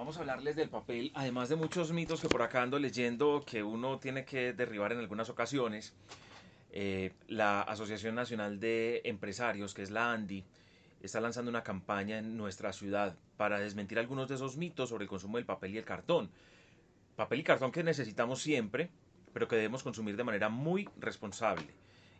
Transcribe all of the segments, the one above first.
Vamos a hablarles del papel, además de muchos mitos que por acá ando leyendo que uno tiene que derribar en algunas ocasiones. Eh, la Asociación Nacional de Empresarios, que es la ANDI, está lanzando una campaña en nuestra ciudad para desmentir algunos de esos mitos sobre el consumo del papel y el cartón. Papel y cartón que necesitamos siempre, pero que debemos consumir de manera muy responsable.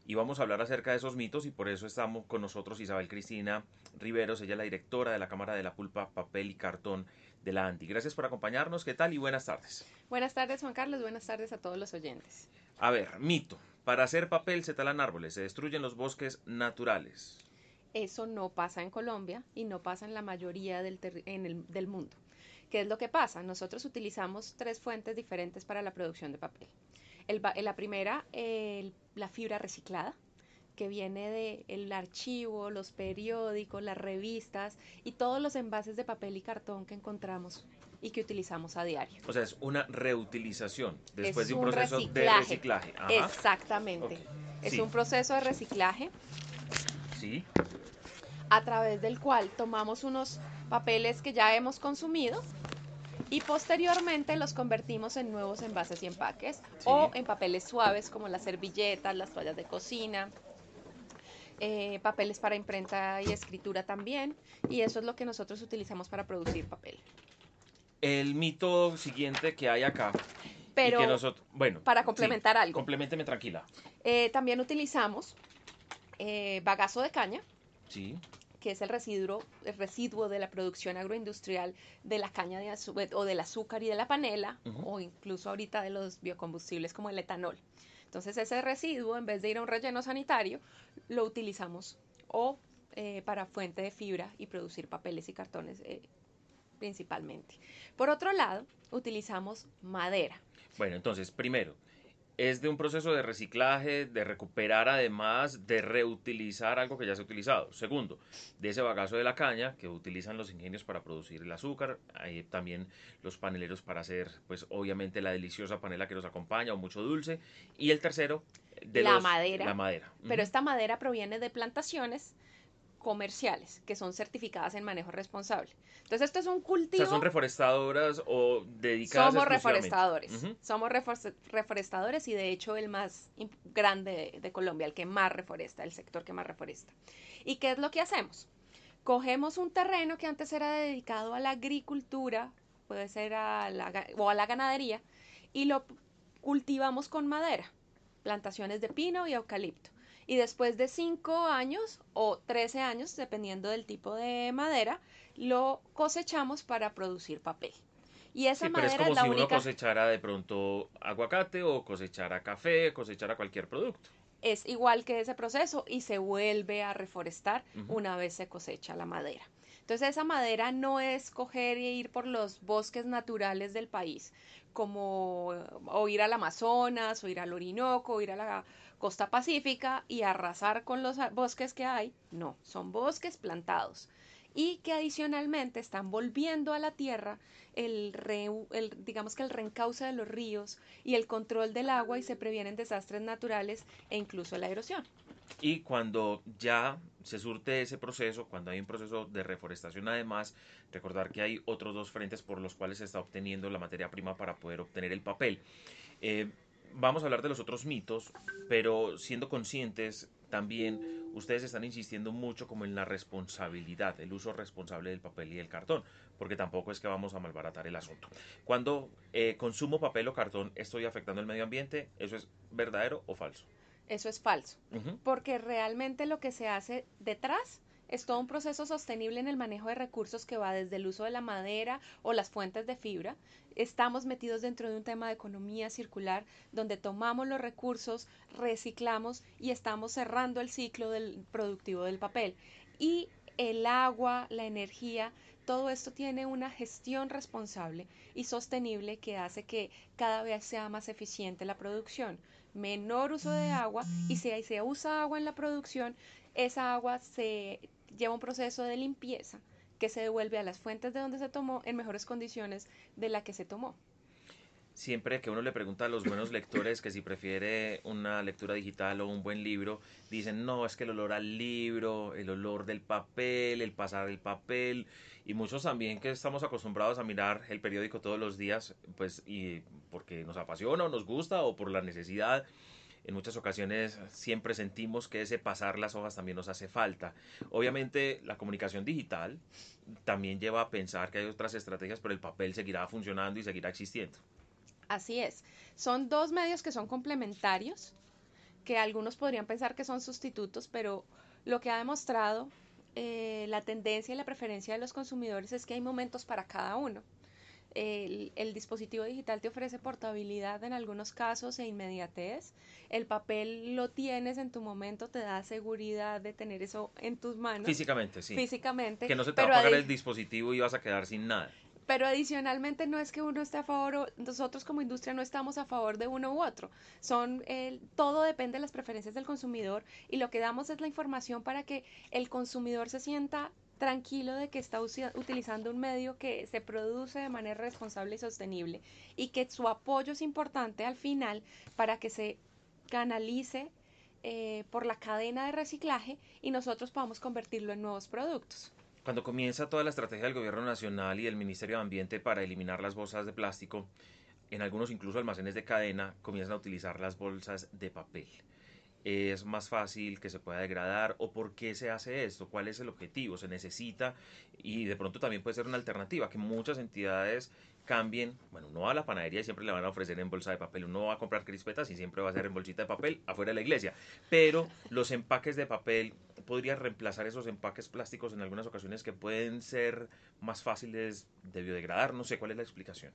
Y vamos a hablar acerca de esos mitos y por eso estamos con nosotros Isabel Cristina Riveros, ella la directora de la Cámara de la Pulpa, Papel y Cartón de la ANDI. Gracias por acompañarnos, ¿qué tal? Y buenas tardes. Buenas tardes, Juan Carlos, buenas tardes a todos los oyentes. A ver, mito. Para hacer papel se talan árboles, se destruyen los bosques naturales. Eso no pasa en Colombia y no pasa en la mayoría del, del mundo. ¿Qué es lo que pasa? Nosotros utilizamos tres fuentes diferentes para la producción de papel. El, la primera, la fibra reciclada, que viene del archivo, los periódicos, las revistas y todos los envases de papel y cartón que encontramos y que utilizamos a diario. O sea, es una reutilización después de un, proceso de reciclaje. Exactamente. Es un proceso de reciclaje. Sí. A través del cual tomamos unos papeles que ya hemos consumido y posteriormente los convertimos en nuevos envases y empaques o en papeles suaves como las servilletas, las toallas de cocina, eh, papeles para imprenta y escritura también, y eso es lo que nosotros utilizamos para producir papel. El mito siguiente que hay acá. Pero, bueno, para complementar algo. Complementeme tranquila. Eh, también utilizamos eh, bagazo de caña. Sí que es el residuo, el residuo de la producción agroindustrial de la caña de azúcar o del azúcar y de la panela, o incluso ahorita de los biocombustibles como el etanol. Entonces ese residuo, en vez de ir a un relleno sanitario, lo utilizamos o eh, para fuente de fibra y producir papeles y cartones eh, principalmente. Por otro lado, utilizamos madera. Bueno, entonces, primero, es de un proceso de reciclaje, de recuperar además, de reutilizar algo que ya se ha utilizado. Segundo, de ese bagazo de la caña que utilizan los ingenios para producir el azúcar, hay también los paneleros para hacer, pues obviamente la deliciosa panela que nos acompaña o mucho dulce. Y el tercero, de la madera. La madera. Pero esta madera proviene de plantaciones comerciales que son certificadas en manejo responsable. Entonces esto es un cultivo. O sea, son reforestadoras o dedicadas. Somos reforestadores. Somos reforestadores y de hecho el más grande de, Colombia, el que más reforesta, el sector que más reforesta. ¿Y qué es lo que hacemos? Cogemos un terreno que antes era dedicado a la agricultura, puede ser a la, o a la ganadería, y lo cultivamos con madera, plantaciones de pino y eucalipto y después de 5 años o 13 años, dependiendo del tipo de madera, lo cosechamos para producir papel. Y esa madera es como si uno cosechara de pronto aguacate o cosechara café, cosechara cualquier producto. Es igual que ese proceso y se vuelve a reforestar una vez se cosecha la madera. Entonces esa madera no es coger e ir por los bosques naturales del país, como o ir al Amazonas, o ir al Orinoco, o ir a la costa pacífica y arrasar con los bosques que hay. No, son bosques plantados y que adicionalmente están volviendo a la tierra el, digamos que el reencauce de los ríos y el control del agua y se previenen desastres naturales e incluso la erosión. Y cuando ya se surte ese proceso, cuando hay un proceso de reforestación además, recordar que hay otros dos frentes por los cuales se está obteniendo la materia prima para poder obtener el papel. Eh, vamos a hablar de los otros mitos, pero siendo conscientes también ustedes están insistiendo mucho como en la responsabilidad, el uso responsable del papel y del cartón, porque tampoco es que vamos a malbaratar el asunto. Cuando eh, consumo papel o cartón, estoy afectando el medio ambiente, ¿eso es verdadero o falso? Eso es falso, porque realmente lo que se hace detrás es todo un proceso sostenible en el manejo de recursos que va desde el uso de la madera o las fuentes de fibra. Estamos metidos dentro de un tema de economía circular donde tomamos los recursos, reciclamos y estamos cerrando el ciclo del productivo del papel. Y el agua, la energía, todo esto tiene una gestión responsable y sostenible que hace que cada vez sea más eficiente la producción. Menor uso de agua y si se usa agua en la producción, esa agua se lleva un proceso de limpieza que se devuelve a las fuentes de donde se tomó en mejores condiciones de la que se tomó. siempre que uno le pregunta a los buenos lectores que si prefiere una lectura digital o un buen libro, dicen, no, es que el olor al libro, el olor del papel, el pasar el papel, y muchos también que estamos acostumbrados a mirar el periódico todos los días, pues, y porque nos apasiona o nos gusta o por la necesidad, en muchas ocasiones siempre sentimos que ese pasar las hojas también nos hace falta. Obviamente la comunicación digital también lleva a pensar que hay otras estrategias, pero el papel seguirá funcionando y seguirá existiendo. Así es. Son dos medios que son complementarios, que algunos podrían pensar que son sustitutos, pero lo que ha demostrado eh, la tendencia y la preferencia de los consumidores es que hay momentos para cada uno. El, el, dispositivo digital te ofrece portabilidad en algunos casos e inmediatez. El papel lo tienes en tu momento, te da seguridad de tener eso en tus manos. Físicamente, sí. Físicamente. Que no se te va a apagar el dispositivo y vas a quedar sin nada. Pero adicionalmente no es que uno esté a favor, nosotros como industria no estamos a favor de uno u otro. Son todo depende de las preferencias del consumidor y lo que damos es la información para que el consumidor se sienta tranquilo de que está utilizando un medio que se produce de manera responsable y sostenible y que su apoyo es importante al final para que se canalice eh, por la cadena de reciclaje y nosotros podamos convertirlo en nuevos productos. Cuando comienza toda la estrategia del Gobierno Nacional y del Ministerio de Ambiente para eliminar las bolsas de plástico, en algunos incluso almacenes de cadena comienzan a utilizar las bolsas de papel. ¿Es más fácil que se pueda degradar o por qué se hace esto? ¿Cuál es el objetivo? ¿Se necesita? Y de pronto también puede ser una alternativa, que muchas entidades cambien, bueno, uno va a la panadería y siempre le van a ofrecer en bolsa de papel, uno va a comprar crispetas y siempre va a ser en bolsita de papel afuera de la iglesia, pero los empaques de papel podrían reemplazar esos empaques plásticos en algunas ocasiones que pueden ser más fáciles de biodegradar, no sé cuál es la explicación.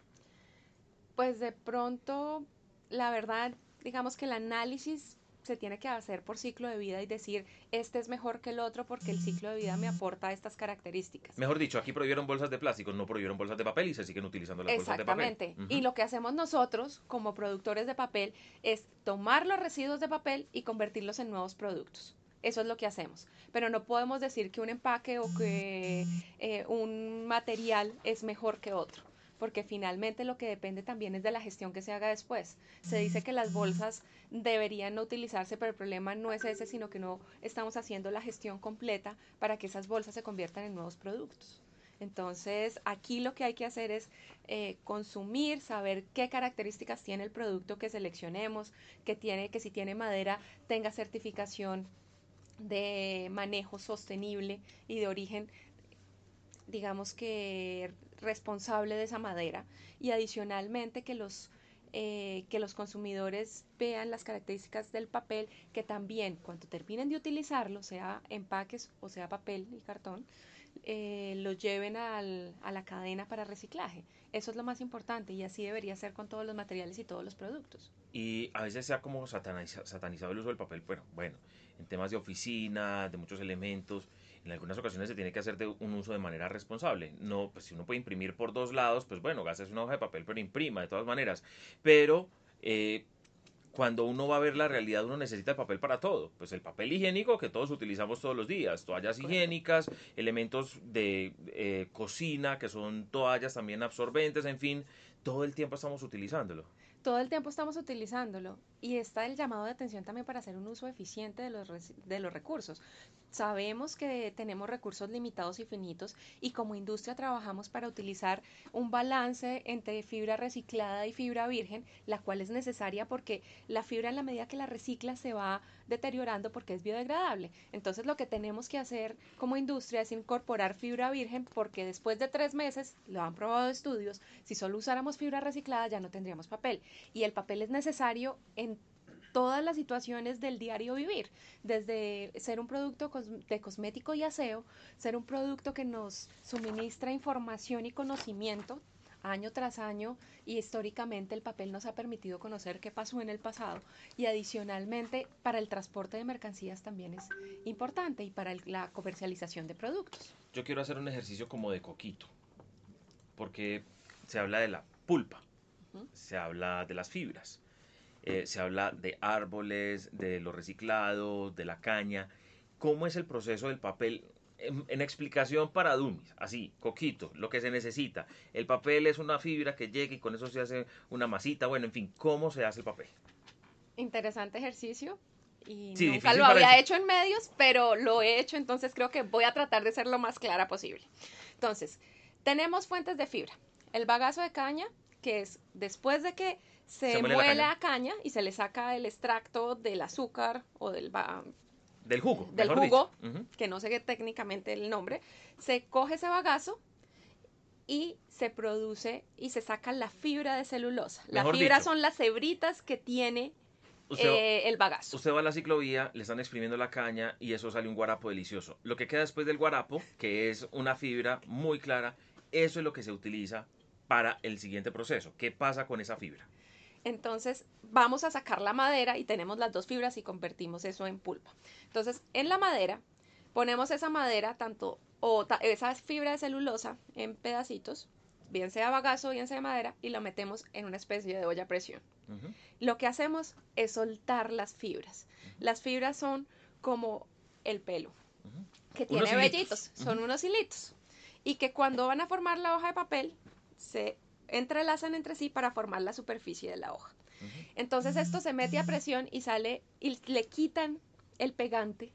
Pues de pronto, la verdad, digamos que el análisis se tiene que hacer por ciclo de vida y decir, este es mejor que el otro porque el ciclo de vida me aporta estas características. Mejor dicho, aquí prohibieron bolsas de plástico, no prohibieron bolsas de papel y se siguen utilizando las bolsas de papel. Exactamente. Y lo que hacemos nosotros como productores de papel es tomar los residuos de papel y convertirlos en nuevos productos. Eso es lo que hacemos. Pero no podemos decir que un empaque o que eh, un material es mejor que otro porque finalmente lo que depende también es de la gestión que se haga después. Se dice que las bolsas deberían no utilizarse, pero el problema no es ese, sino que no estamos haciendo la gestión completa para que esas bolsas se conviertan en nuevos productos. Entonces, aquí lo que hay que hacer es eh, consumir, saber qué características tiene el producto que seleccionemos, que tiene, que si tiene madera tenga certificación de manejo sostenible y de origen digamos que responsable de esa madera. Y adicionalmente que los eh, que los consumidores vean las características del papel que también cuando terminen de utilizarlo sea empaques o sea papel y cartón eh, lo lleven al, a la cadena para reciclaje eso es lo más importante y así debería ser con todos los materiales y todos los productos y a veces se ha como satanizado el uso del papel bueno bueno en temas de oficina de muchos elementos en algunas ocasiones se tiene que hacer de un uso de manera responsable. No, pues si uno puede imprimir por dos lados, pues bueno, gastes una hoja de papel, pero imprima de todas maneras. Pero eh, cuando uno va a ver la realidad, uno necesita el papel para todo. Pues el papel higiénico que todos utilizamos todos los días, toallas higiénicas, elementos de eh, cocina que son toallas también absorbentes, en fin, todo el tiempo estamos utilizándolo. Todo el tiempo estamos utilizándolo y está el llamado de atención también para hacer un uso eficiente de los, de los recursos. Sabemos que tenemos recursos limitados y finitos y como industria trabajamos para utilizar un balance entre fibra reciclada y fibra virgen, la cual es necesaria porque la fibra en la medida que la recicla se va deteriorando porque es biodegradable. Entonces lo que tenemos que hacer como industria es incorporar fibra virgen porque después de tres meses, lo han probado estudios, si solo usáramos fibra reciclada ya no tendríamos papel. Y el papel es necesario en todas las situaciones del diario vivir, desde ser un producto de cosmético y aseo, ser un producto que nos suministra información y conocimiento año tras año y históricamente el papel nos ha permitido conocer qué pasó en el pasado y adicionalmente para el transporte de mercancías también es importante y para la comercialización de productos. Yo quiero hacer un ejercicio como de coquito, porque se habla de la pulpa, se habla de las fibras, eh, se habla de árboles, de lo reciclado, de la caña. ¿Cómo es el proceso del papel? en, explicación para dummies, así, coquito, lo que se necesita. El papel es una fibra que llega y con eso se hace una masita, bueno, en fin, ¿cómo se hace el papel? Interesante ejercicio. Y nunca lo había hecho en medios, pero lo he hecho, entonces creo que voy a tratar de ser lo más clara posible. Entonces, tenemos fuentes de fibra. El bagazo de caña, que es después de que se, muele, la, caña. y se le saca el extracto del azúcar o del, del jugo. Del jugo, que no sé técnicamente el nombre, se coge ese bagazo y se produce y se saca la fibra de celulosa. Las fibras son las hebritas que tiene eh, el bagazo. Usted va a la ciclovía, le están exprimiendo la caña y eso sale un guarapo delicioso. Lo que queda después del guarapo, que es una fibra muy clara, eso es lo que se utiliza para el siguiente proceso. ¿Qué pasa con esa fibra? Entonces vamos a sacar la madera y tenemos las dos fibras y convertimos eso en pulpa. Entonces en la madera ponemos esa madera, tanto o esa fibra de celulosa en pedacitos, bien sea bagazo, bien sea madera, y lo metemos en una especie de olla a presión. Lo que hacemos es soltar las fibras. Las fibras son como el pelo, que tiene vellitos, son unos hilitos, y que cuando van a formar la hoja de papel, se entrelazan entre sí para formar la superficie de la hoja. Entonces esto se mete a presión y sale y le quitan el pegante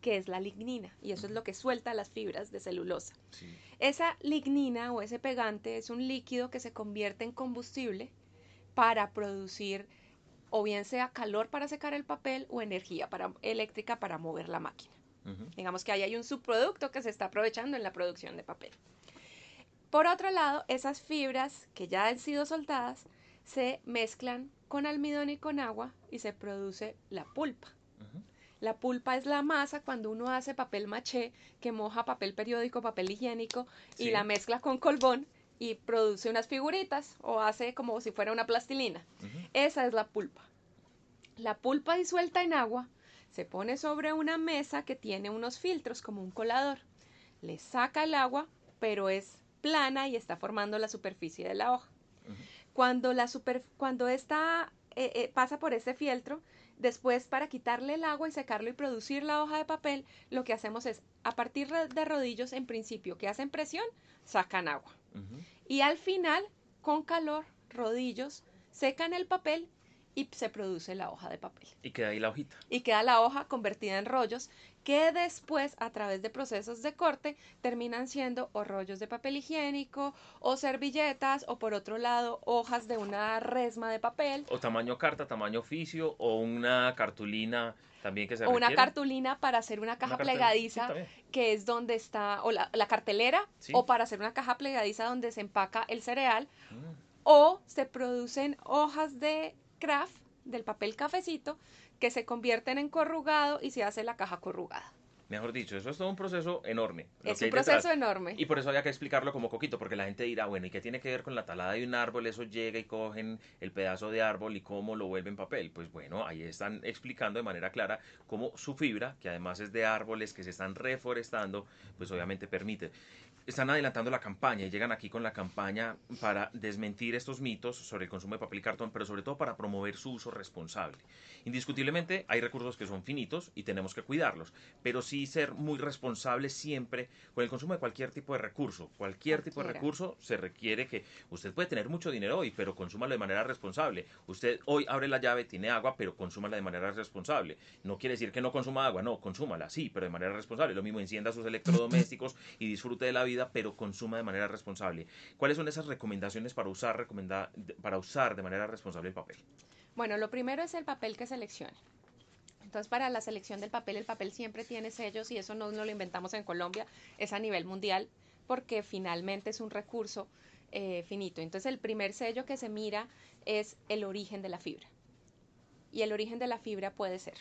que es la lignina y eso es lo que suelta las fibras de celulosa. Esa lignina o ese pegante es un líquido que se convierte en combustible para producir o bien sea calor para secar el papel o energía para, eléctrica para mover la máquina. Digamos que ahí hay un subproducto que se está aprovechando en la producción de papel. Por otro lado, esas fibras que ya han sido soltadas se mezclan con almidón y con agua y se produce la pulpa. La pulpa es la masa cuando uno hace papel maché que moja papel periódico, papel higiénico y la mezcla con colbón y produce unas figuritas o hace como si fuera una plastilina. Esa es la pulpa. La pulpa disuelta en agua se pone sobre una mesa que tiene unos filtros como un colador. Le saca el agua, pero es plana y está formando la superficie de la hoja. Cuando, la super, cuando esta eh, eh, pasa por ese fieltro, después para quitarle el agua y secarlo y producir la hoja de papel, lo que hacemos es, a partir de rodillos, en principio, que hacen presión, sacan agua. Y al final, con calor, rodillos, secan el papel y se produce la hoja de papel. Y queda ahí la hojita. Y queda la hoja convertida en rollos que después, a través de procesos de corte, terminan siendo o rollos de papel higiénico, o servilletas, o por otro lado, hojas de una resma de papel. O tamaño carta, tamaño oficio, o una cartulina también que se O una cartulina para hacer una caja plegadiza, que es donde está, o la, cartelera, o para hacer una caja plegadiza donde se empaca el cereal, mm. o se producen hojas de craft, del papel cafecito, que se convierten en corrugado y se hace la caja corrugada. Mejor dicho, eso es todo un proceso enorme. Es un proceso enorme. Y por eso había que explicarlo como coquito, porque la gente dirá, bueno, ¿y qué tiene que ver con la talada de un árbol? Eso llega y cogen el pedazo de árbol y cómo lo vuelven papel. Pues bueno, ahí están explicando de manera clara cómo su fibra, que además es de árboles que se están reforestando, pues obviamente permite están adelantando la campaña y llegan aquí con la campaña para desmentir estos mitos sobre el consumo de papel y cartón, pero sobre todo para promover su uso responsable. Indiscutiblemente hay recursos que son finitos y tenemos que cuidarlos, pero sí ser muy responsables siempre con el consumo de cualquier tipo de recurso. Cualquier tipo de recurso se requiere que usted puede tener mucho dinero hoy, pero consúmalo de manera responsable. Usted hoy abre la llave, tiene agua, pero consúmala de manera responsable. No quiere decir que no consuma agua, no, consúmala, sí, pero de manera responsable. Lo mismo, encienda sus electrodomésticos y disfrute de la vida pero consuma de manera responsable. ¿Cuáles son esas recomendaciones para usar, para usar de manera responsable el papel? Bueno, lo primero es el papel que seleccione. Entonces, para la selección del papel, el papel siempre tiene sellos y eso no, lo inventamos en Colombia, es a nivel mundial porque finalmente es un recurso eh, finito. Entonces, el primer sello que se mira es el origen de la fibra. Y el origen de la fibra puede ser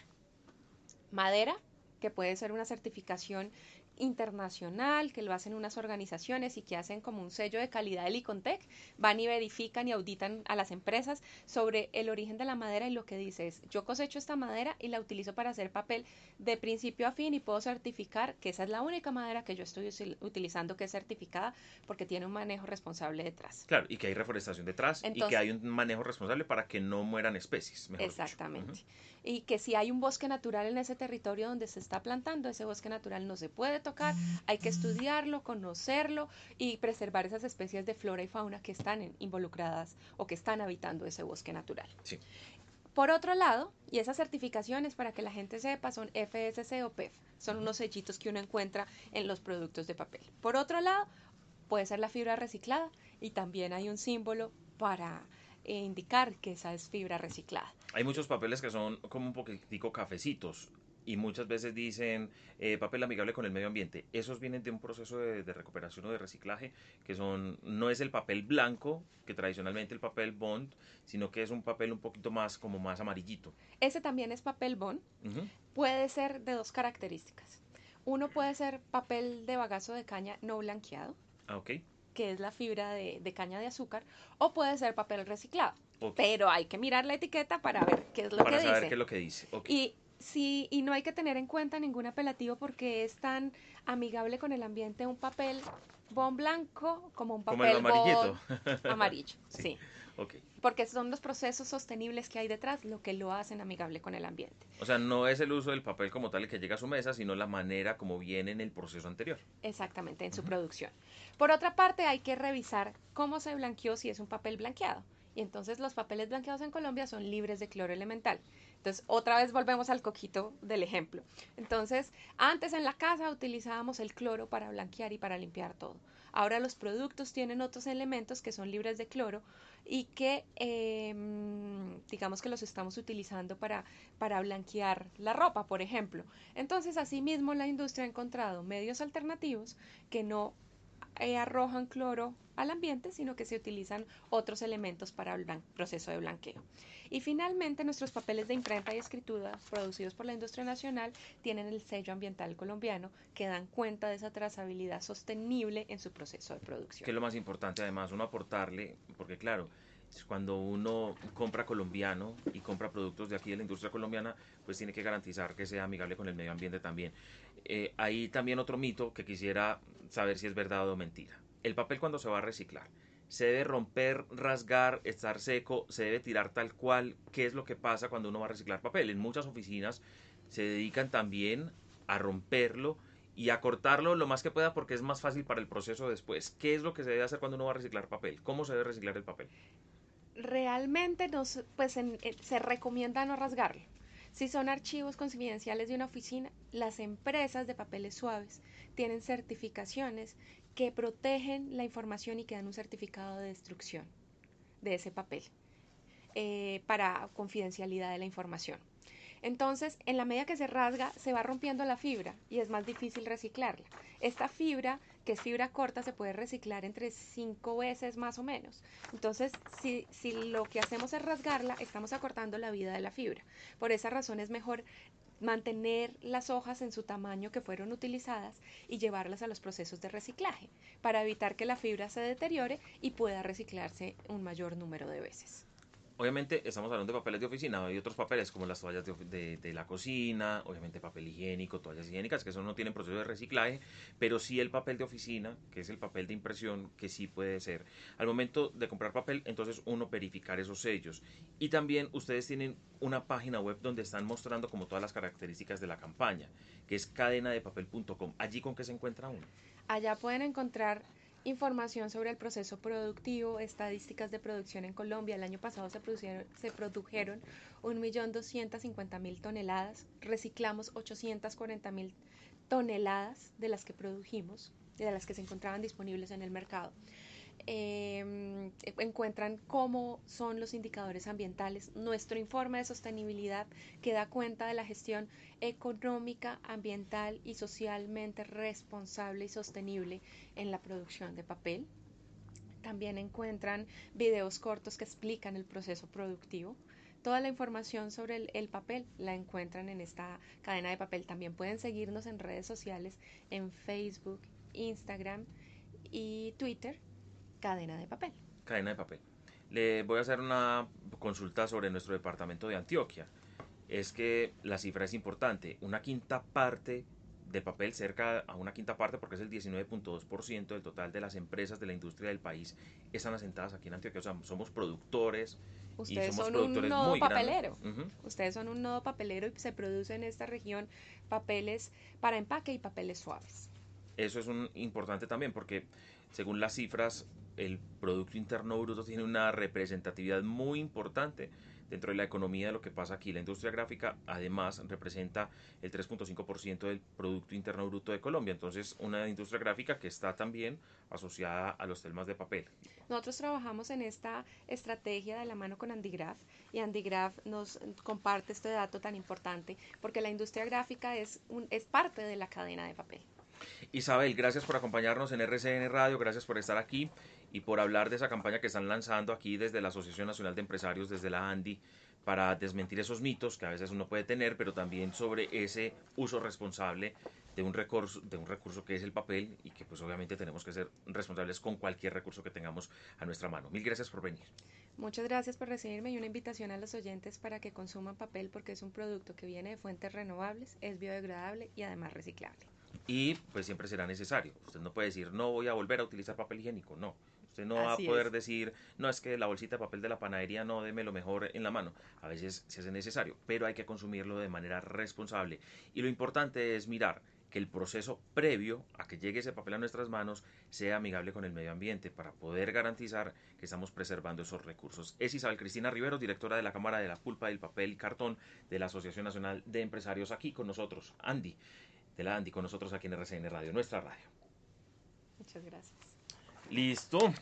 madera, que puede ser una certificación internacional que lo hacen unas organizaciones y que hacen como un sello de calidad del Icontec, van y verifican y auditan a las empresas sobre el origen de la madera y lo que dice es, yo cosecho esta madera y la utilizo para hacer papel de principio a fin y puedo certificar que esa es la única madera que yo estoy utilizando que es certificada porque tiene un manejo responsable detrás. Claro, y que hay reforestación detrás y que hay un manejo responsable para que no mueran especies. exactamente. Y que si hay un bosque natural en ese territorio donde se está plantando, ese bosque natural no se puede tocar, hay que estudiarlo, conocerlo y preservar esas especies de flora y fauna que están involucradas o que están habitando ese bosque natural. Sí. Por otro lado, y esas certificaciones para que la gente sepa son FSC o PEF, son unos sellitos que uno encuentra en los productos de papel. Por otro lado, puede ser la fibra reciclada y también hay un símbolo para eh, indicar que esa es fibra reciclada. Hay muchos papeles que son como un poquitico cafecitos y muchas veces dicen eh, papel amigable con el medio ambiente. Esos vienen de un proceso de, recuperación o de reciclaje que son no es el papel blanco que tradicionalmente el papel bond, sino que es un papel un poquito más como más amarillito. Ese también es papel bond. Puede ser de dos características. Uno puede ser papel de bagazo de caña no blanqueado. Ah, ok. Que es la fibra de, caña de azúcar. O puede ser papel reciclado. Pero hay que mirar la etiqueta para ver qué es lo que dice. Para saber qué es lo que dice. Sí, y no hay que tener en cuenta ningún apelativo porque es tan amigable con el ambiente un papel bon blanco como un papel como amarillo. sí. Porque son los procesos sostenibles que hay detrás lo que lo hacen amigable con el ambiente. O sea, no es el uso del papel como tal el que llega a su mesa, sino la manera como viene en el proceso anterior. Exactamente, en su producción. Por otra parte, hay que revisar cómo se blanqueó si es un papel blanqueado. Y entonces los papeles blanqueados en Colombia son libres de cloro elemental. Entonces, otra vez volvemos al coquito del ejemplo. Entonces, antes en la casa utilizábamos el cloro para blanquear y para limpiar todo. Ahora los productos tienen otros elementos que son libres de cloro y que em, digamos que los estamos utilizando para, para blanquear la ropa, por ejemplo. Entonces, asimismo, la industria ha encontrado medios alternativos que no eh, arrojan cloro al ambiente, sino que se utilizan otros elementos para el proceso de blanqueo. Y finalmente, nuestros papeles de imprenta y escritura producidos por la industria nacional tienen el sello ambiental colombiano que dan cuenta de esa trazabilidad sostenible en su proceso de producción. Que es lo más importante, además, uno aportarle, porque claro, cuando uno compra colombiano y compra productos de aquí de la industria colombiana, pues tiene que garantizar que sea amigable con el medio ambiente también. Eh, hay también otro mito que quisiera saber si es verdad o mentira. El papel cuando se va a reciclar, se debe romper, rasgar, estar seco, se debe tirar tal cual. ¿Qué es lo que pasa cuando uno va a reciclar papel? En muchas oficinas se dedican también a romperlo y a cortarlo lo más que pueda porque es más fácil para el proceso después. ¿Qué es lo que se debe hacer cuando uno va a reciclar papel? ¿Cómo se debe reciclar el papel? Realmente pues se recomienda no rasgarlo. Si son archivos confidenciales de una oficina, las empresas de papeles suaves tienen certificaciones que protegen la información y que dan un certificado de destrucción de ese papel eh, para confidencialidad de la información. Entonces, en la medida que se rasga, se va rompiendo la fibra y es más difícil reciclarla. Esta fibra, que es fibra corta, se puede reciclar entre cinco veces más o menos. Entonces, si, si lo que hacemos es rasgarla, estamos acortando la vida de la fibra. Por esa razón es mejor mantener las hojas en su tamaño que fueron utilizadas y llevarlas a los procesos de reciclaje para evitar que la fibra se deteriore y pueda reciclarse un mayor número de veces. Obviamente estamos hablando de papeles de oficina, hay otros papeles como las toallas de, de, la cocina, obviamente papel higiénico, toallas higiénicas, que eso no tienen proceso de reciclaje, pero sí el papel de oficina, que es el papel de impresión, que sí puede ser. Al momento de comprar papel, entonces uno verificar esos sellos. Y también ustedes tienen una página web donde están mostrando como todas las características de la campaña, que es cadenadepapel.com. ¿Allí con qué se encuentra uno? Allá pueden encontrar información sobre el proceso productivo, estadísticas de producción en Colombia. El año pasado se, produjeron, se produjeron 1.250.000 toneladas, reciclamos 840.000 toneladas de las que produjimos, de las que se encontraban disponibles en el mercado. Em, encuentran cómo son los indicadores ambientales, nuestro informe de sostenibilidad que da cuenta de la gestión económica, ambiental y socialmente responsable y sostenible en la producción de papel. También encuentran videos cortos que explican el proceso productivo. Toda la información sobre el, el, papel la encuentran en esta cadena de papel. También pueden seguirnos en redes sociales, en Facebook, Instagram y Twitter cadena de papel. Cadena de papel. Le voy a hacer una consulta sobre nuestro departamento de Antioquia. Es que la cifra es importante. Una quinta parte de papel, cerca a una quinta parte, porque es el 19.2% del total de las empresas de la industria del país, están asentadas aquí en Antioquia. O sea, somos productores. Ustedes son un nodo papelero. Ustedes son un nodo papelero y se produce en esta región papeles para empaque y papeles suaves. eso es un, importante también porque según las cifras, el Producto Interno Bruto tiene una representatividad muy importante dentro de la economía de lo que pasa aquí. La industria gráfica además representa el 3.5% del Producto Interno Bruto de Colombia, entonces una industria gráfica que está también asociada a los temas de papel. Nosotros trabajamos en esta estrategia de la mano con Andigraph y Andigraph nos comparte este dato tan importante porque la industria gráfica es, un, es parte de la cadena de papel. Isabel, gracias por acompañarnos en RCN Radio, gracias por estar aquí y por hablar de esa campaña que están lanzando aquí desde la Asociación Nacional de Empresarios, desde la ANDI, para desmentir esos mitos que a veces uno puede tener, pero también sobre ese uso responsable de un recurso, de un recurso que es el papel y que pues obviamente tenemos que ser responsables con cualquier recurso que tengamos a nuestra mano. Mil gracias por venir. Muchas gracias por recibirme y una invitación a los oyentes para que consuman papel porque es un producto que viene de fuentes renovables, es biodegradable y además reciclable. Y pues siempre será necesario. Usted no puede decir, no voy a volver a utilizar papel higiénico, no Usted no va a poder decir, no es que la bolsita de papel de la panadería no deme lo mejor en la mano. A veces se hace necesario, pero hay que consumirlo de manera responsable. Y lo importante es mirar que el proceso previo a que llegue ese papel a nuestras manos sea amigable con el medio ambiente para poder garantizar que estamos preservando esos recursos. Es Isabel Cristina Rivero, directora de la Cámara de la Pulpa del Papel y Cartón de la Asociación Nacional de Empresarios, aquí con nosotros. Andy, de la Andy, con nosotros aquí en RCN Radio, nuestra radio. Muchas gracias. Listo.